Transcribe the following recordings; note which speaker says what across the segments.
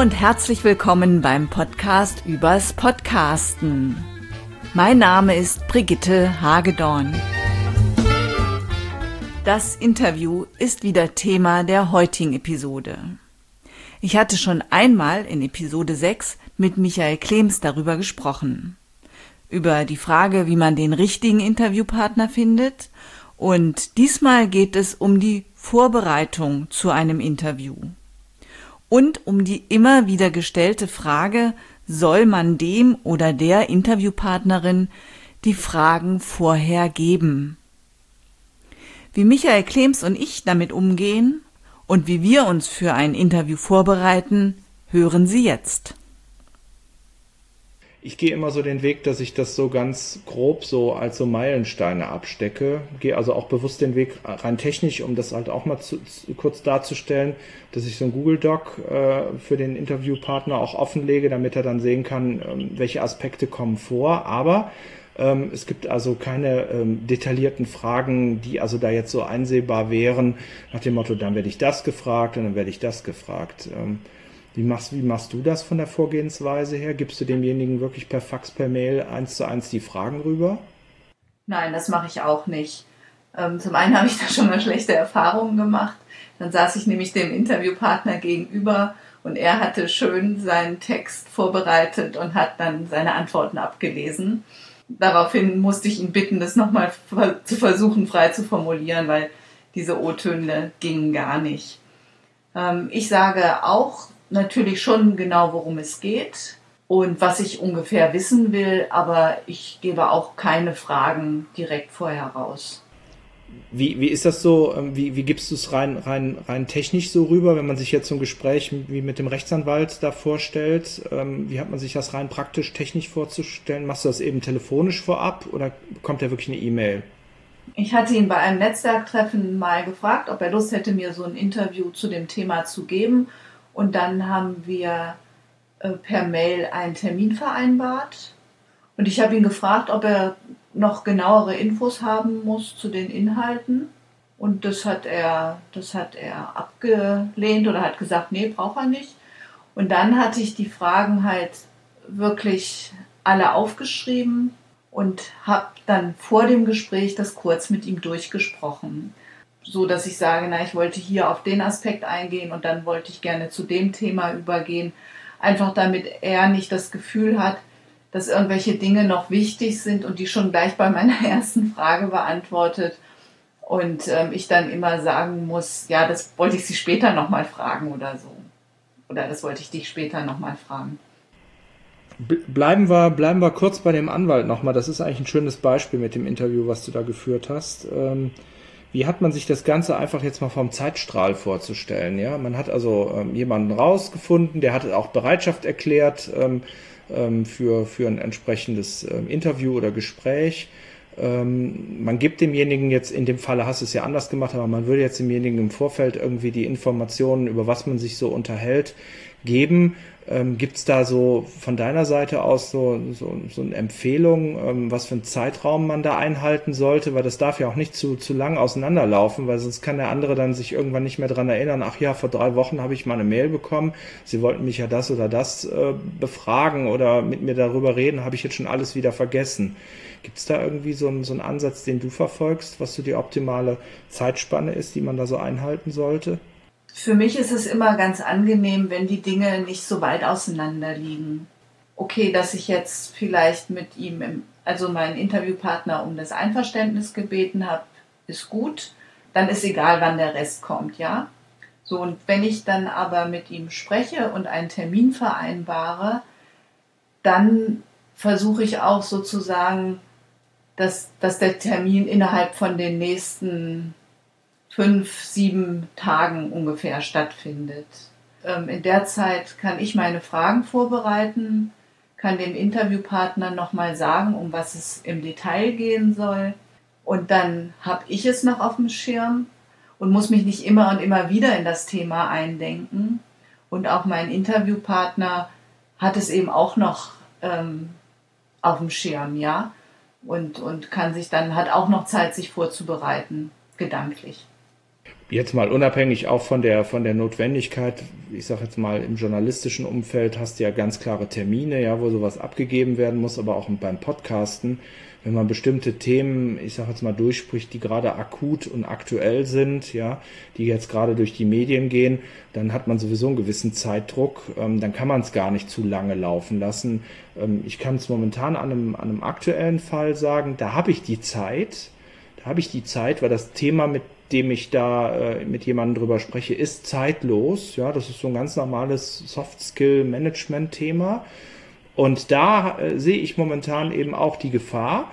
Speaker 1: und herzlich willkommen beim Podcast übers Podcasten. Mein Name ist Brigitte Hagedorn. Das Interview ist wieder Thema der heutigen Episode. Ich hatte schon einmal in Episode 6 mit Michael Klems darüber gesprochen. Über die Frage, wie man den richtigen Interviewpartner findet. Und diesmal geht es um die Vorbereitung zu einem Interview und um die immer wieder gestellte Frage, soll man dem oder der Interviewpartnerin die Fragen vorher geben? Wie Michael Klems und ich damit umgehen und wie wir uns für ein Interview vorbereiten, hören Sie jetzt
Speaker 2: ich gehe immer so den Weg, dass ich das so ganz grob so als so Meilensteine abstecke. Gehe also auch bewusst den Weg rein technisch, um das halt auch mal zu, zu, kurz darzustellen, dass ich so ein Google Doc äh, für den Interviewpartner auch offenlege, damit er dann sehen kann, ähm, welche Aspekte kommen vor. Aber ähm, es gibt also keine ähm, detaillierten Fragen, die also da jetzt so einsehbar wären, nach dem Motto, dann werde ich das gefragt und dann werde ich das gefragt. Ähm, wie machst, wie machst du das von der Vorgehensweise her? Gibst du demjenigen wirklich per Fax, per Mail eins zu eins die Fragen rüber?
Speaker 3: Nein, das mache ich auch nicht. Ähm, zum einen habe ich da schon mal schlechte Erfahrungen gemacht. Dann saß ich nämlich dem Interviewpartner gegenüber und er hatte schön seinen Text vorbereitet und hat dann seine Antworten abgelesen. Daraufhin musste ich ihn bitten, das nochmal zu versuchen frei zu formulieren, weil diese O-Töne gingen gar nicht. Ähm, ich sage auch natürlich schon genau, worum es geht und was ich ungefähr wissen will, aber ich gebe auch keine Fragen direkt vorher raus.
Speaker 2: Wie, wie ist das so, ähm, wie, wie gibst du es rein, rein, rein technisch so rüber, wenn man sich jetzt so ein Gespräch wie mit dem Rechtsanwalt da vorstellt? Ähm, wie hat man sich das rein praktisch technisch vorzustellen? Machst du das eben telefonisch vorab oder kommt da wirklich eine E-Mail?
Speaker 3: Ich hatte ihn bei einem Netzwerktreffen mal gefragt, ob er Lust hätte, mir so ein Interview zu dem Thema zu geben. Und dann haben wir äh, per Mail einen Termin vereinbart. Und ich habe ihn gefragt, ob er noch genauere Infos haben muss zu den Inhalten. Und das hat er, das hat er abgelehnt oder hat gesagt, nee, braucht er nicht. Und dann hatte ich die Fragen halt wirklich alle aufgeschrieben und habe dann vor dem Gespräch das kurz mit ihm durchgesprochen so, dass ich sage, na, ich wollte hier auf den Aspekt eingehen und dann wollte ich gerne zu dem Thema übergehen. Einfach damit er nicht das Gefühl hat, dass irgendwelche Dinge noch wichtig sind und die schon gleich bei meiner ersten Frage beantwortet. Und ähm, ich dann immer sagen muss, ja, das wollte ich Sie später nochmal fragen oder so. Oder das wollte ich dich später nochmal fragen.
Speaker 2: Bleiben wir, bleiben wir kurz bei dem Anwalt nochmal. Das ist eigentlich ein schönes Beispiel mit dem Interview, was du da geführt hast. Ähm wie hat man sich das Ganze einfach jetzt mal vom Zeitstrahl vorzustellen? Ja, man hat also ähm, jemanden rausgefunden, der hat auch Bereitschaft erklärt ähm, ähm, für, für ein entsprechendes ähm, Interview oder Gespräch. Ähm, man gibt demjenigen jetzt, in dem Falle hast du es ja anders gemacht, aber man würde jetzt demjenigen im Vorfeld irgendwie die Informationen, über was man sich so unterhält, geben. Ähm, Gibt es da so von deiner Seite aus so, so, so eine Empfehlung, ähm, was für einen Zeitraum man da einhalten sollte? Weil das darf ja auch nicht zu, zu lang auseinanderlaufen, weil sonst kann der andere dann sich irgendwann nicht mehr dran erinnern, ach ja, vor drei Wochen habe ich mal eine Mail bekommen, sie wollten mich ja das oder das äh, befragen oder mit mir darüber reden, habe ich jetzt schon alles wieder vergessen. Gibt es da irgendwie so einen, so einen Ansatz, den du verfolgst, was so die optimale Zeitspanne ist, die man da so einhalten sollte?
Speaker 3: Für mich ist es immer ganz angenehm, wenn die Dinge nicht so weit auseinander liegen. Okay, dass ich jetzt vielleicht mit ihm, im, also meinen Interviewpartner, um das Einverständnis gebeten habe, ist gut. Dann ist egal, wann der Rest kommt, ja. So, und wenn ich dann aber mit ihm spreche und einen Termin vereinbare, dann versuche ich auch sozusagen, dass, dass der Termin innerhalb von den nächsten fünf, sieben Tagen ungefähr stattfindet. Ähm, in der Zeit kann ich meine Fragen vorbereiten, kann dem Interviewpartner nochmal sagen, um was es im Detail gehen soll. Und dann habe ich es noch auf dem Schirm und muss mich nicht immer und immer wieder in das Thema eindenken. Und auch mein Interviewpartner hat es eben auch noch ähm, auf dem Schirm, ja. Und, und kann sich dann, hat auch noch Zeit, sich vorzubereiten, gedanklich.
Speaker 2: Jetzt mal unabhängig auch von der, von der Notwendigkeit, ich sage jetzt mal, im journalistischen Umfeld hast du ja ganz klare Termine, ja, wo sowas abgegeben werden muss, aber auch beim Podcasten wenn man bestimmte Themen, ich sage jetzt mal, durchspricht, die gerade akut und aktuell sind, ja, die jetzt gerade durch die Medien gehen, dann hat man sowieso einen gewissen Zeitdruck. Ähm, dann kann man es gar nicht zu lange laufen lassen. Ähm, ich kann es momentan an einem, an einem aktuellen Fall sagen, da habe ich die Zeit, da habe ich die Zeit, weil das Thema, mit dem ich da äh, mit jemandem drüber spreche, ist zeitlos. Ja, das ist so ein ganz normales Soft-Skill-Management-Thema. Und da äh, sehe ich momentan eben auch die Gefahr,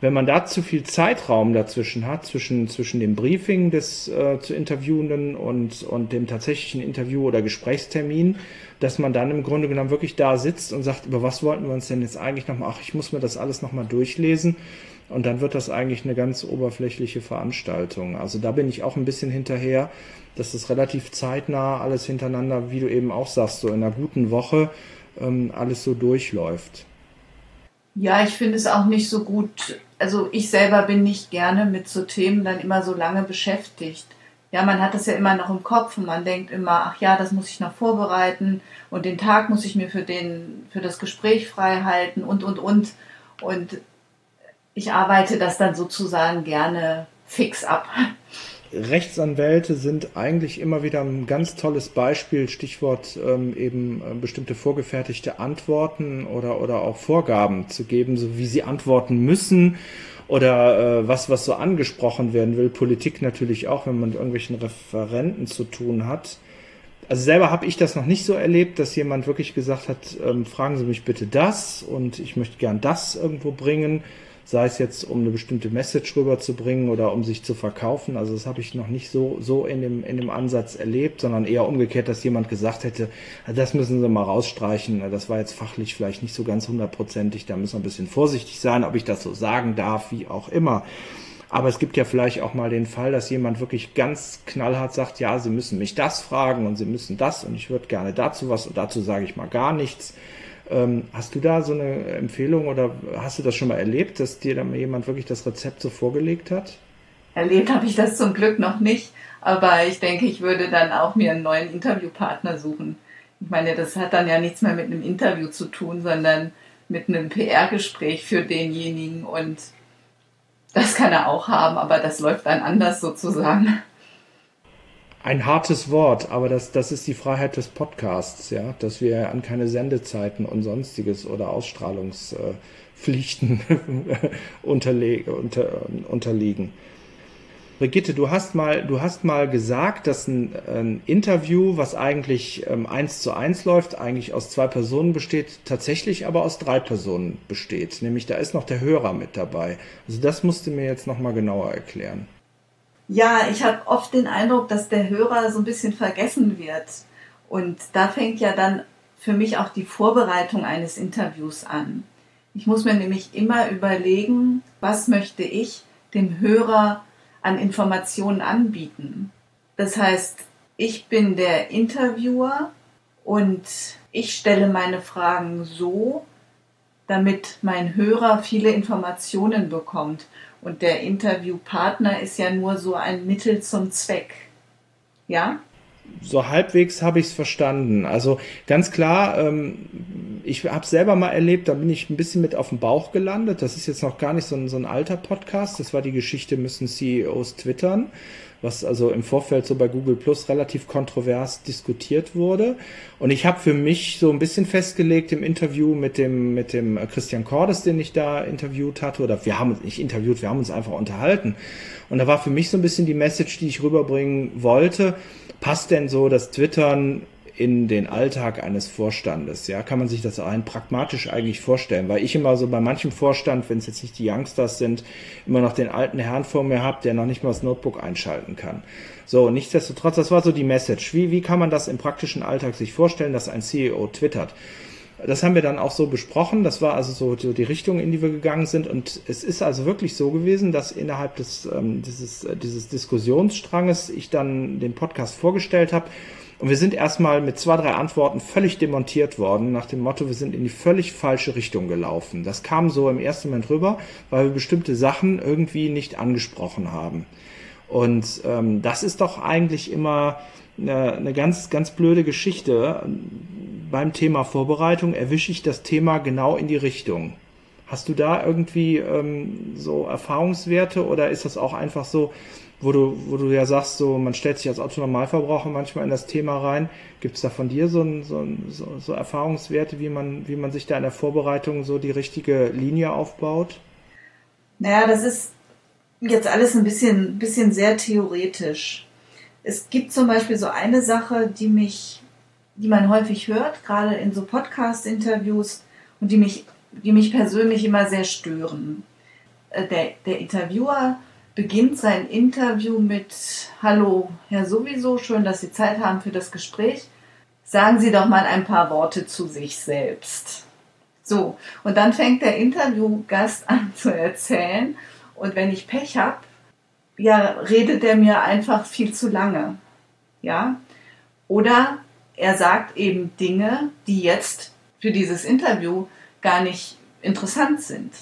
Speaker 2: wenn man da zu viel Zeitraum dazwischen hat, zwischen, zwischen dem Briefing des äh, zu Interviewenden und, und dem tatsächlichen Interview oder Gesprächstermin, dass man dann im Grunde genommen wirklich da sitzt und sagt, über was wollten wir uns denn jetzt eigentlich nochmal, ach, ich muss mir das alles nochmal durchlesen. Und dann wird das eigentlich eine ganz oberflächliche Veranstaltung. Also da bin ich auch ein bisschen hinterher, dass das relativ zeitnah alles hintereinander, wie du eben auch sagst, so in einer guten Woche ähm, alles so durchläuft.
Speaker 3: Ja, ich finde es auch nicht so gut. Also ich selber bin nicht gerne mit so Themen dann immer so lange beschäftigt. Ja, man hat das ja immer noch im Kopf und man denkt immer, ach ja, das muss ich noch vorbereiten und den Tag muss ich mir für den, für das Gespräch frei halten und, und, und. Und ich arbeite das dann sozusagen gerne fix ab.
Speaker 2: Rechtsanwälte sind eigentlich immer wieder ein ganz tolles Beispiel, Stichwort ähm, eben äh, bestimmte vorgefertigte Antworten oder, oder auch Vorgaben zu geben, so wie sie antworten müssen oder äh, was, was so angesprochen werden will. Politik natürlich auch, wenn man mit irgendwelchen Referenten zu tun hat. Also selber habe ich das noch nicht so erlebt, dass jemand wirklich gesagt hat, ähm, fragen Sie mich bitte das und ich möchte gern das irgendwo bringen sei es jetzt um eine bestimmte Message rüberzubringen oder um sich zu verkaufen. Also das habe ich noch nicht so, so in, dem, in dem Ansatz erlebt, sondern eher umgekehrt, dass jemand gesagt hätte, das müssen Sie mal rausstreichen, das war jetzt fachlich vielleicht nicht so ganz hundertprozentig, da müssen wir ein bisschen vorsichtig sein, ob ich das so sagen darf, wie auch immer. Aber es gibt ja vielleicht auch mal den Fall, dass jemand wirklich ganz knallhart sagt, ja, Sie müssen mich das fragen und Sie müssen das und ich würde gerne dazu was und dazu sage ich mal gar nichts. Ähm, hast du da so eine Empfehlung oder hast du das schon mal erlebt, dass dir dann jemand wirklich das Rezept so vorgelegt hat?
Speaker 3: Erlebt habe ich das zum Glück noch nicht, aber ich denke, ich würde dann auch mir einen neuen Interviewpartner suchen. Ich meine, das hat dann ja nichts mehr mit einem Interview zu tun, sondern mit einem PR-Gespräch für denjenigen und das kann er auch haben, aber das läuft dann anders sozusagen
Speaker 2: ein hartes Wort, aber das, das ist die Freiheit des Podcasts, ja, dass wir an keine Sendezeiten und sonstiges oder Ausstrahlungspflichten unter, unterliegen. Brigitte, du hast mal, du hast mal gesagt, dass ein, ein Interview, was eigentlich ähm, eins zu eins läuft, eigentlich aus zwei Personen besteht, tatsächlich aber aus drei Personen besteht. Nämlich da ist noch der Hörer mit dabei. Also das musst du mir jetzt noch mal genauer erklären.
Speaker 3: Ja, ich habe oft den Eindruck, dass der Hörer so ein bisschen vergessen wird. Und da fängt ja dann für mich auch die Vorbereitung eines Interviews an. Ich muss mir nämlich immer überlegen, was möchte ich dem Hörer an Informationen anbieten. Das heißt, ich bin der Interviewer und ich stelle meine Fragen so, damit mein Hörer viele Informationen bekommt. Und der Interviewpartner ist ja nur so ein Mittel zum Zweck. Ja?
Speaker 2: So halbwegs habe ich es verstanden. Also ganz klar, ähm, ich habe selber mal erlebt, da bin ich ein bisschen mit auf dem Bauch gelandet. Das ist jetzt noch gar nicht so ein, so ein alter Podcast. Das war die Geschichte, müssen CEOs twittern was also im Vorfeld so bei Google Plus relativ kontrovers diskutiert wurde. Und ich habe für mich so ein bisschen festgelegt im Interview mit dem, mit dem Christian Cordes, den ich da interviewt hatte, oder wir haben uns nicht interviewt, wir haben uns einfach unterhalten. Und da war für mich so ein bisschen die Message, die ich rüberbringen wollte. Passt denn so das Twittern in den Alltag eines Vorstandes? Ja, kann man sich das rein pragmatisch eigentlich vorstellen? Weil ich immer so bei manchem Vorstand, wenn es jetzt nicht die Youngsters sind, immer noch den alten Herrn vor mir habe, der noch nicht mal das Notebook einschalten kann. So, nichtsdestotrotz, das war so die Message. Wie, wie kann man das im praktischen Alltag sich vorstellen, dass ein CEO twittert? Das haben wir dann auch so besprochen. Das war also so, so die Richtung, in die wir gegangen sind. Und es ist also wirklich so gewesen, dass innerhalb des, ähm, dieses, äh, dieses Diskussionsstranges ich dann den Podcast vorgestellt habe und wir sind erstmal mit zwei, drei Antworten völlig demontiert worden, nach dem Motto, wir sind in die völlig falsche Richtung gelaufen. Das kam so im ersten Moment rüber, weil wir bestimmte Sachen irgendwie nicht angesprochen haben. Und ähm, das ist doch eigentlich immer eine, eine ganz, ganz blöde Geschichte. Beim Thema Vorbereitung erwische ich das Thema genau in die Richtung. Hast du da irgendwie ähm, so Erfahrungswerte oder ist das auch einfach so, wo du, wo du ja sagst, so man stellt sich als Autonormalverbraucher manchmal in das Thema rein. Gibt es da von dir so, so, so, so Erfahrungswerte, wie man, wie man sich da in der Vorbereitung so die richtige Linie aufbaut?
Speaker 3: Naja, das ist jetzt alles ein bisschen, bisschen sehr theoretisch. Es gibt zum Beispiel so eine Sache, die mich, die man häufig hört, gerade in so Podcast-Interviews und die mich, die mich persönlich immer sehr stören. Äh, der, der Interviewer beginnt sein Interview mit Hallo, Herr sowieso, schön, dass Sie Zeit haben für das Gespräch. Sagen Sie doch mal ein paar Worte zu sich selbst. So, und dann fängt der Interviewgast an zu erzählen und wenn ich Pech habe, ja, redet er mir einfach viel zu lange. Ja? Oder er sagt eben Dinge, die jetzt für dieses Interview gar nicht interessant sind.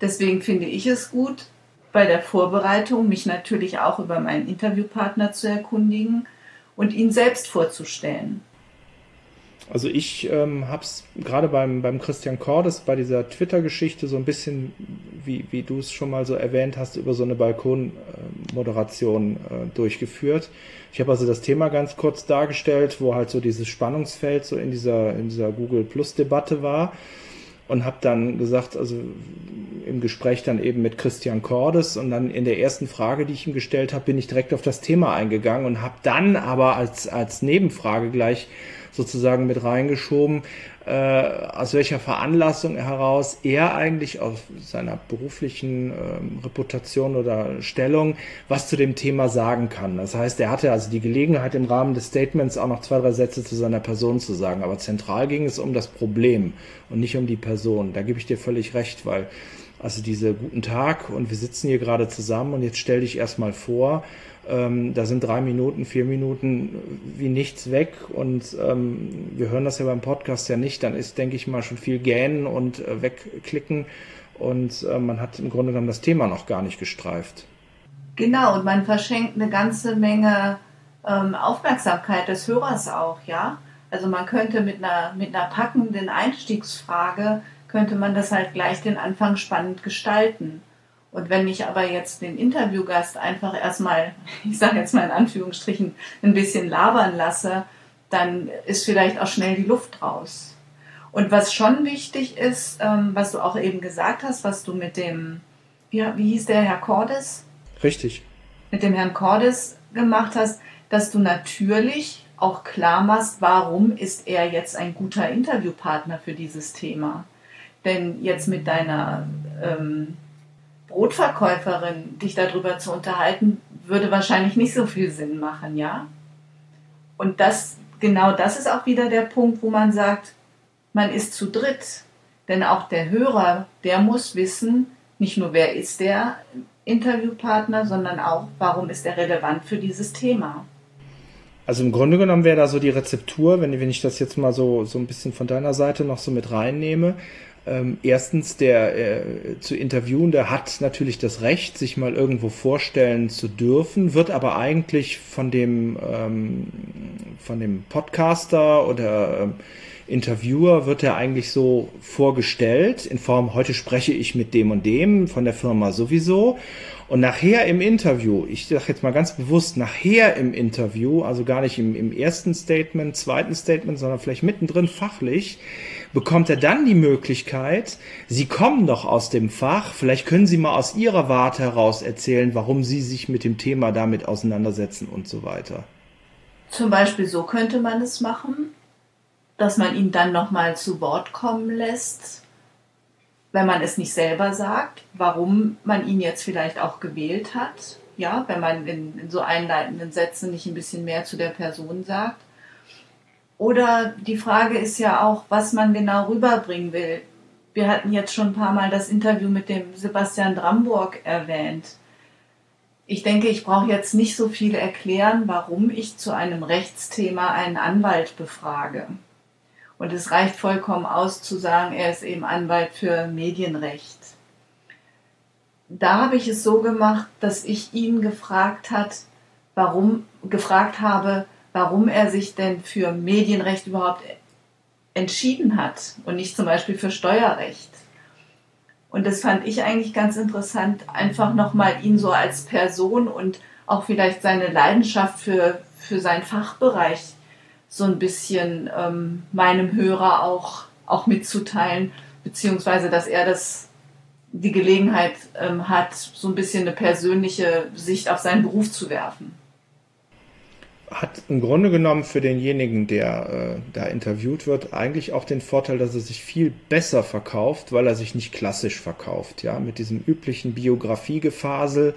Speaker 3: Deswegen finde ich es gut, bei der Vorbereitung mich natürlich auch über meinen Interviewpartner zu erkundigen und ihn selbst vorzustellen.
Speaker 2: Also ich ähm, habe es gerade beim, beim Christian Cordes bei dieser Twitter-Geschichte so ein bisschen, wie, wie du es schon mal so erwähnt hast, über so eine Balkonmoderation äh, durchgeführt. Ich habe also das Thema ganz kurz dargestellt, wo halt so dieses Spannungsfeld so in dieser, in dieser Google Plus-Debatte war und habe dann gesagt, also im Gespräch dann eben mit Christian Cordes und dann in der ersten Frage, die ich ihm gestellt habe, bin ich direkt auf das Thema eingegangen und habe dann aber als, als Nebenfrage gleich sozusagen mit reingeschoben, äh, aus welcher Veranlassung heraus er eigentlich aus seiner beruflichen ähm, Reputation oder Stellung was zu dem Thema sagen kann. Das heißt, er hatte also die Gelegenheit im Rahmen des Statements auch noch zwei, drei Sätze zu seiner Person zu sagen. Aber zentral ging es um das Problem und nicht um die Person. Da gebe ich dir völlig recht, weil also diese guten Tag und wir sitzen hier gerade zusammen und jetzt stell dich erstmal vor, ähm, da sind drei Minuten, vier Minuten wie nichts weg und ähm, wir hören das ja beim Podcast ja nicht. Dann ist, denke ich mal, schon viel gähnen und äh, wegklicken und äh, man hat im Grunde genommen das Thema noch gar nicht gestreift.
Speaker 3: Genau, und man verschenkt eine ganze Menge ähm, Aufmerksamkeit des Hörers auch, ja. Also man könnte mit einer, mit einer packenden Einstiegsfrage, könnte man das halt gleich den Anfang spannend gestalten. Und wenn ich aber jetzt den Interviewgast einfach erstmal, ich sage jetzt mal in Anführungsstrichen, ein bisschen labern lasse, dann ist vielleicht auch schnell die Luft raus. Und was schon wichtig ist, ähm, was du auch eben gesagt hast, was du mit dem, wie, wie hieß der Herr Cordes?
Speaker 2: Richtig.
Speaker 3: Mit dem Herrn Cordes gemacht hast, dass du natürlich auch klar machst, warum ist er jetzt ein guter Interviewpartner für dieses Thema. Denn jetzt mit deiner ähm, Brotverkäuferin dich darüber zu unterhalten, würde wahrscheinlich nicht so viel Sinn machen, ja? Und das, genau das ist auch wieder der Punkt, wo man sagt, man ist zu dritt. Denn auch der Hörer, der muss wissen, nicht nur wer ist der Interviewpartner, sondern auch, warum ist er relevant für dieses Thema.
Speaker 2: Also im Grunde genommen wäre da so die Rezeptur, wenn, wenn ich das jetzt mal so, so ein bisschen von deiner Seite noch so mit reinnehme, ähm, erstens, der äh, zu interviewen, der hat natürlich das Recht, sich mal irgendwo vorstellen zu dürfen, wird aber eigentlich von dem, ähm, von dem Podcaster oder ähm, Interviewer wird er eigentlich so vorgestellt in Form, heute spreche ich mit dem und dem von der Firma sowieso. Und nachher im Interview, ich sage jetzt mal ganz bewusst, nachher im Interview, also gar nicht im, im ersten Statement, zweiten Statement, sondern vielleicht mittendrin fachlich, bekommt er dann die Möglichkeit, Sie kommen doch aus dem Fach, vielleicht können Sie mal aus Ihrer Warte heraus erzählen, warum Sie sich mit dem Thema damit auseinandersetzen und so weiter.
Speaker 3: Zum Beispiel so könnte man es machen, dass man ihn dann nochmal zu Wort kommen lässt, wenn man es nicht selber sagt, warum man ihn jetzt vielleicht auch gewählt hat. Ja, wenn man in, in so einleitenden Sätzen nicht ein bisschen mehr zu der Person sagt. Oder die Frage ist ja auch, was man genau rüberbringen will. Wir hatten jetzt schon ein paar Mal das Interview mit dem Sebastian Dramburg erwähnt. Ich denke, ich brauche jetzt nicht so viel erklären, warum ich zu einem Rechtsthema einen Anwalt befrage. Und es reicht vollkommen aus zu sagen, er ist eben Anwalt für Medienrecht. da habe ich es so gemacht, dass ich ihn gefragt hat, warum gefragt habe, warum er sich denn für Medienrecht überhaupt entschieden hat und nicht zum Beispiel für Steuerrecht. Und das fand ich eigentlich ganz interessant, einfach nochmal ihn so als Person und auch vielleicht seine Leidenschaft für, für seinen Fachbereich so ein bisschen ähm, meinem Hörer auch, auch mitzuteilen, beziehungsweise dass er das die Gelegenheit ähm, hat, so ein bisschen eine persönliche Sicht auf seinen Beruf zu werfen.
Speaker 2: Hat im Grunde genommen für denjenigen, der äh, da interviewt wird, eigentlich auch den Vorteil, dass er sich viel besser verkauft, weil er sich nicht klassisch verkauft, ja, mit diesem üblichen Biografiegefasel,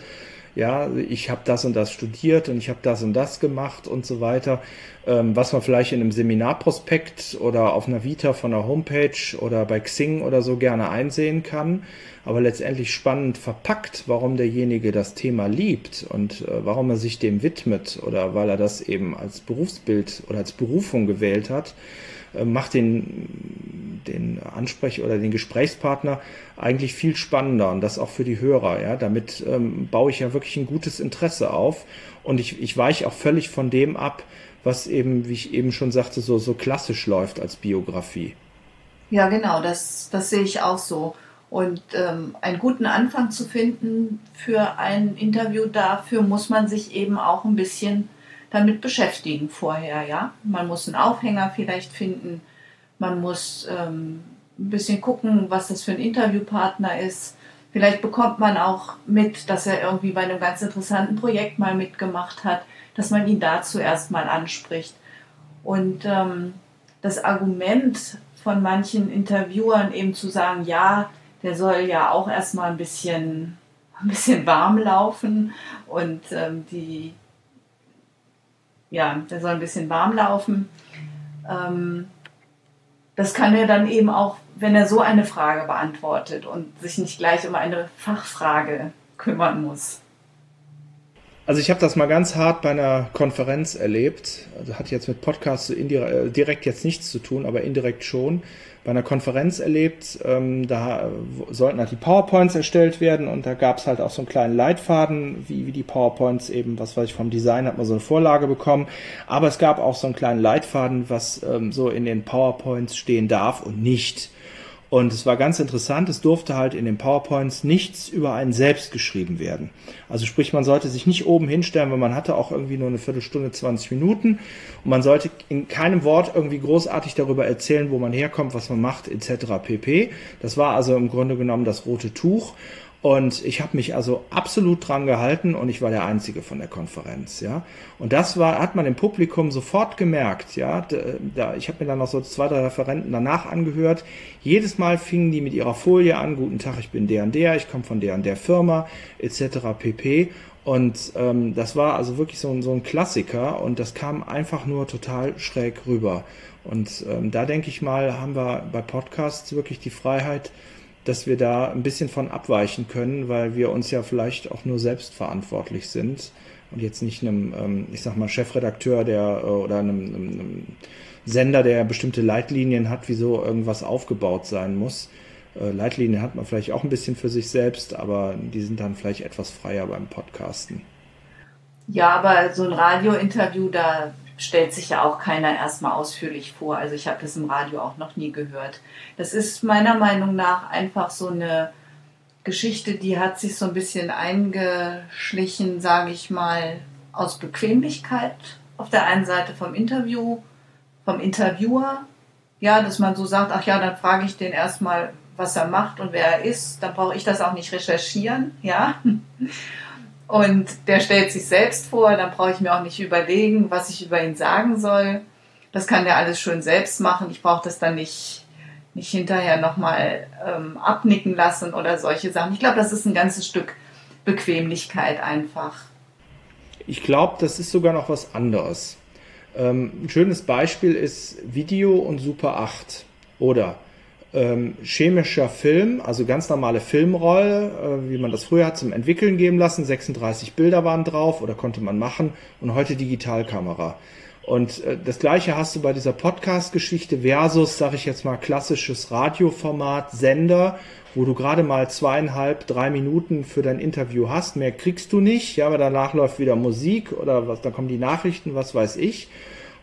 Speaker 2: ja, ich habe das und das studiert und ich habe das und das gemacht und so weiter, ähm, was man vielleicht in einem Seminarprospekt oder auf einer Vita von einer Homepage oder bei Xing oder so gerne einsehen kann, aber letztendlich spannend verpackt, warum derjenige das Thema liebt und äh, warum er sich dem widmet oder weil er das eben als Berufsbild oder als Berufung gewählt hat, macht den, den Ansprech- oder den Gesprächspartner eigentlich viel spannender und das auch für die Hörer. Ja? Damit ähm, baue ich ja wirklich ein gutes Interesse auf und ich, ich weiche auch völlig von dem ab, was eben, wie ich eben schon sagte, so, so klassisch läuft als Biografie.
Speaker 3: Ja, genau, das, das sehe ich auch so. Und ähm, einen guten Anfang zu finden für ein Interview, dafür muss man sich eben auch ein bisschen damit beschäftigen vorher, ja. Man muss einen Aufhänger vielleicht finden, man muss ähm, ein bisschen gucken, was das für ein Interviewpartner ist. Vielleicht bekommt man auch mit, dass er irgendwie bei einem ganz interessanten Projekt mal mitgemacht hat, dass man ihn dazu erstmal anspricht. Und ähm, das Argument von manchen Interviewern eben zu sagen, ja, der soll ja auch erstmal ein bisschen, ein bisschen warm laufen und ähm, die ja, der soll ein bisschen warm laufen. Ähm, das kann er dann eben auch, wenn er so eine Frage beantwortet und sich nicht gleich um eine Fachfrage kümmern muss.
Speaker 2: Also ich habe das mal ganz hart bei einer Konferenz erlebt. Also hat jetzt mit Podcasts äh, direkt jetzt nichts zu tun, aber indirekt schon bei einer Konferenz erlebt. Ähm, da sollten halt die PowerPoints erstellt werden und da gab es halt auch so einen kleinen Leitfaden, wie, wie die PowerPoints eben, was weiß ich, vom Design hat man so eine Vorlage bekommen. Aber es gab auch so einen kleinen Leitfaden, was ähm, so in den PowerPoints stehen darf und nicht. Und es war ganz interessant, es durfte halt in den PowerPoints nichts über einen selbst geschrieben werden. Also sprich, man sollte sich nicht oben hinstellen, weil man hatte auch irgendwie nur eine Viertelstunde, 20 Minuten. Und man sollte in keinem Wort irgendwie großartig darüber erzählen, wo man herkommt, was man macht, etc. pp. Das war also im Grunde genommen das rote Tuch. Und ich habe mich also absolut dran gehalten und ich war der Einzige von der Konferenz, ja. Und das war, hat man im Publikum sofort gemerkt, ja. Da, ich habe mir dann noch so zwei, drei Referenten danach angehört. Jedes Mal fingen die mit ihrer Folie an, guten Tag, ich bin der und der, ich komme von der und der Firma, etc. pp. Und ähm, das war also wirklich so, ein so ein Klassiker und das kam einfach nur total schräg rüber. Und ähm, da denke ich mal, haben wir bei Podcasts wirklich die Freiheit, dass wir da ein bisschen von abweichen können, weil wir uns ja vielleicht auch nur selbst verantwortlich sind und jetzt nicht einem, ähm, ich sag mal, Chefredakteur, der äh, oder einem, einem Sender, der bestimmte Leitlinien hat, wieso irgendwas aufgebaut sein muss. Äh, Leitlinien hat man vielleicht auch ein bisschen für sich selbst, aber die sind dann vielleicht etwas freier beim Podcasten.
Speaker 3: Ja, aber so ein Radiointerview, da stellt sich ja auch keiner erstmal ausführlich vor. Also ich habe das im Radio auch noch nie gehört. Das ist meiner Meinung nach einfach so eine Geschichte, die hat sich so ein bisschen eingeschlichen, sage ich mal, aus Bequemlichkeit auf der einen Seite vom Interview, vom Interviewer. Ja, dass man so sagt, ach ja, dann frage ich den erstmal, was er macht und wer er ist. Dann brauche ich das auch nicht recherchieren, ja. Und der stellt sich selbst vor, dann brauche ich mir auch nicht überlegen, was ich über ihn sagen soll. Das kann der alles schön selbst machen. Ich brauche das dann nicht, nicht hinterher nochmal ähm, abnicken lassen oder solche Sachen. Ich glaube, das ist ein ganzes Stück Bequemlichkeit einfach.
Speaker 2: Ich glaube, das ist sogar noch was anderes. Ähm, ein schönes Beispiel ist Video und Super 8 oder ähm, chemischer Film, also ganz normale Filmrolle, äh, wie man das früher hat zum Entwickeln geben lassen. 36 Bilder waren drauf oder konnte man machen und heute Digitalkamera. Und äh, das gleiche hast du bei dieser Podcast-Geschichte versus, sage ich jetzt mal, klassisches Radioformat, Sender, wo du gerade mal zweieinhalb, drei Minuten für dein Interview hast. Mehr kriegst du nicht, ja, aber danach läuft wieder Musik oder was, dann kommen die Nachrichten, was weiß ich.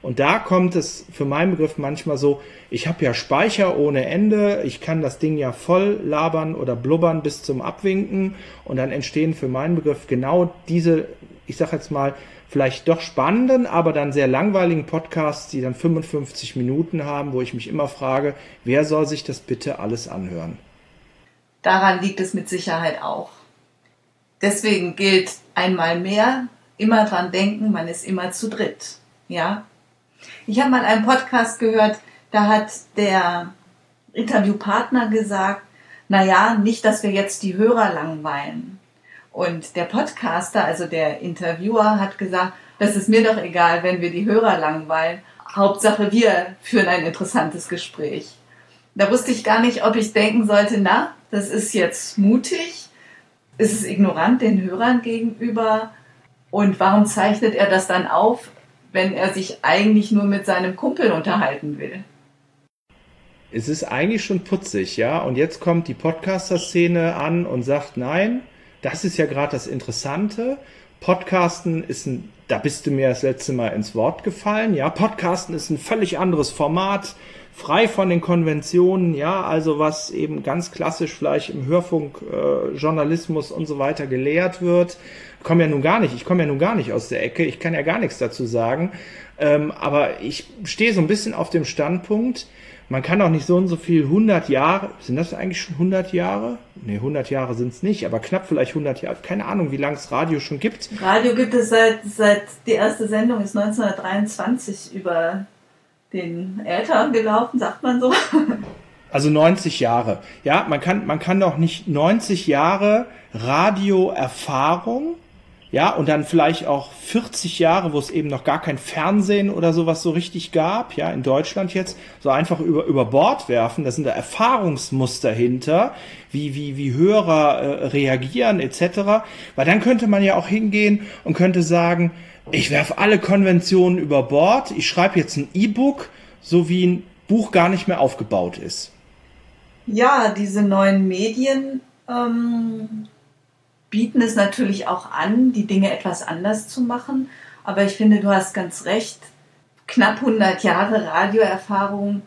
Speaker 2: Und da kommt es für meinen Begriff manchmal so, ich habe ja Speicher ohne Ende, ich kann das Ding ja voll labern oder blubbern bis zum Abwinken und dann entstehen für meinen Begriff genau diese, ich sage jetzt mal, vielleicht doch spannenden, aber dann sehr langweiligen Podcasts, die dann 55 Minuten haben, wo ich mich immer frage, wer soll sich das bitte alles anhören?
Speaker 3: Daran liegt es mit Sicherheit auch. Deswegen gilt einmal mehr, immer dran denken, man ist immer zu dritt. Ja? Ich habe mal einen Podcast gehört, da hat der Interviewpartner gesagt, na ja, nicht, dass wir jetzt die Hörer langweilen. Und der Podcaster, also der Interviewer, hat gesagt, das ist mir doch egal, wenn wir die Hörer langweilen. Hauptsache, wir führen ein interessantes Gespräch. Da wusste ich gar nicht, ob ich denken sollte, na, das ist jetzt mutig, ist es ignorant den Hörern gegenüber und warum zeichnet er das dann auf, wenn er sich eigentlich nur mit seinem Kumpel unterhalten will?
Speaker 2: Es ist eigentlich schon putzig, ja. Und jetzt kommt die Podcaster-Szene an und sagt, nein, das ist ja gerade das Interessante. Podcasten ist ein, da bist du mir das letzte Mal ins Wort gefallen, ja. Podcasten ist ein völlig anderes Format frei von den Konventionen, ja, also was eben ganz klassisch vielleicht im Hörfunk, äh, Journalismus und so weiter gelehrt wird. Komme ja nun gar nicht, ich komme ja nun gar nicht aus der Ecke, ich kann ja gar nichts dazu sagen. Ähm, aber ich stehe so ein bisschen auf dem Standpunkt, man kann auch nicht so und so viel 100 Jahre, sind das eigentlich schon 100 Jahre? Nee, 100 Jahre sind es nicht, aber knapp vielleicht 100 Jahre. Keine Ahnung, wie lange es Radio schon gibt.
Speaker 3: Radio gibt es seit, seit die erste Sendung ist 1923 über den Äther gelaufen, sagt man so.
Speaker 2: Also 90 Jahre. Ja, man kann, man kann doch nicht 90 Jahre Radioerfahrung, ja, und dann vielleicht auch 40 Jahre, wo es eben noch gar kein Fernsehen oder sowas so richtig gab, ja, in Deutschland jetzt, so einfach über, über Bord werfen. Da sind da Erfahrungsmuster hinter, wie, wie, wie Hörer äh, reagieren, etc. Weil dann könnte man ja auch hingehen und könnte sagen, ich werfe alle Konventionen über Bord, ich schreibe jetzt ein E-Book, so wie ein Buch gar nicht mehr aufgebaut ist.
Speaker 3: Ja, diese neuen Medien ähm, bieten es natürlich auch an, die Dinge etwas anders zu machen. Aber ich finde, du hast ganz recht. Knapp 100 Jahre Radioerfahrung,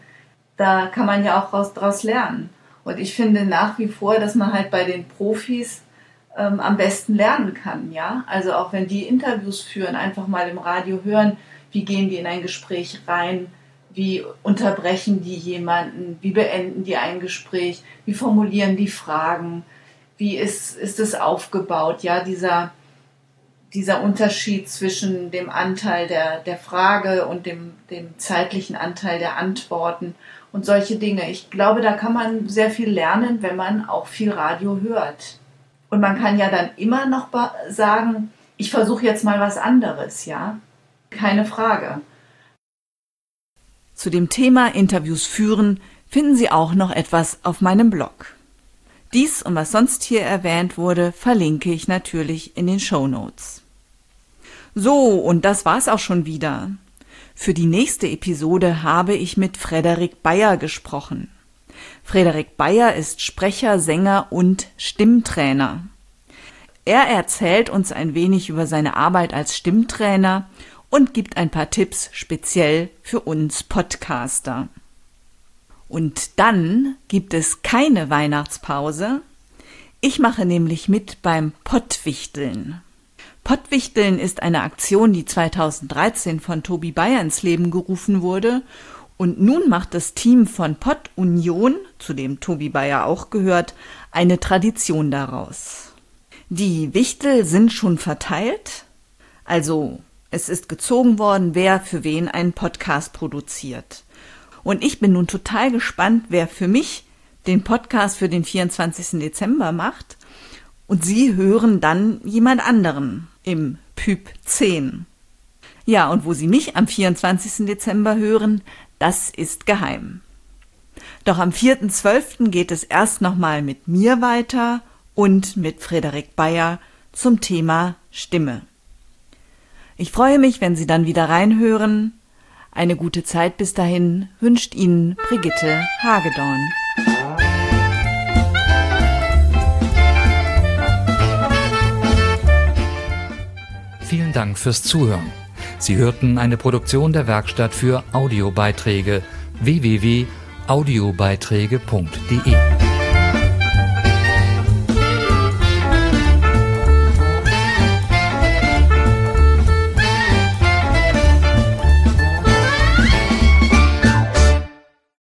Speaker 3: da kann man ja auch daraus lernen. Und ich finde nach wie vor, dass man halt bei den Profis ähm, am besten lernen kann, ja. Also auch wenn die Interviews führen, einfach mal im Radio hören, wie gehen die in ein Gespräch rein, wie unterbrechen die jemanden, wie beenden die ein Gespräch, wie formulieren die Fragen, wie ist, ist es aufgebaut, ja, dieser, dieser Unterschied zwischen dem Anteil der, der Frage und dem, dem zeitlichen Anteil der Antworten und solche Dinge. Ich glaube, da kann man sehr viel lernen, wenn man auch viel Radio hört. Und man kann ja dann immer noch sagen, ich versuche jetzt mal was anderes, ja? Keine Frage.
Speaker 1: Zu dem Thema Interviews führen finden Sie auch noch etwas auf meinem Blog. Dies und was sonst hier erwähnt wurde, verlinke ich natürlich in den Show Notes. So, und das war's auch schon wieder. Für die nächste Episode habe ich mit Frederik Bayer gesprochen. Frederik Bayer ist Sprecher, Sänger und Stimmtrainer. Er erzählt uns ein wenig über seine Arbeit als Stimmtrainer und gibt ein paar Tipps speziell für uns Podcaster. Und dann gibt es keine Weihnachtspause. Ich mache nämlich mit beim Pottwichteln. Pottwichteln ist eine Aktion, die 2013 von Tobi Bayer ins Leben gerufen wurde und nun macht das Team von Pott Union, zu dem Tobi Bayer auch gehört, eine Tradition daraus. Die Wichtel sind schon verteilt, also es ist gezogen worden, wer für wen einen Podcast produziert. Und ich bin nun total gespannt, wer für mich den Podcast für den 24. Dezember macht. Und Sie hören dann jemand anderen im Pyp 10. Ja, und wo Sie mich am 24. Dezember hören, das ist geheim. Doch am 4.12. geht es erst nochmal mit mir weiter und mit Frederik Bayer zum Thema Stimme. Ich freue mich, wenn Sie dann wieder reinhören.
Speaker 3: Eine gute Zeit bis dahin wünscht Ihnen Brigitte Hagedorn.
Speaker 4: Vielen Dank fürs Zuhören. Sie hörten eine Produktion der Werkstatt für Audiobeiträge www.audiobeiträge.de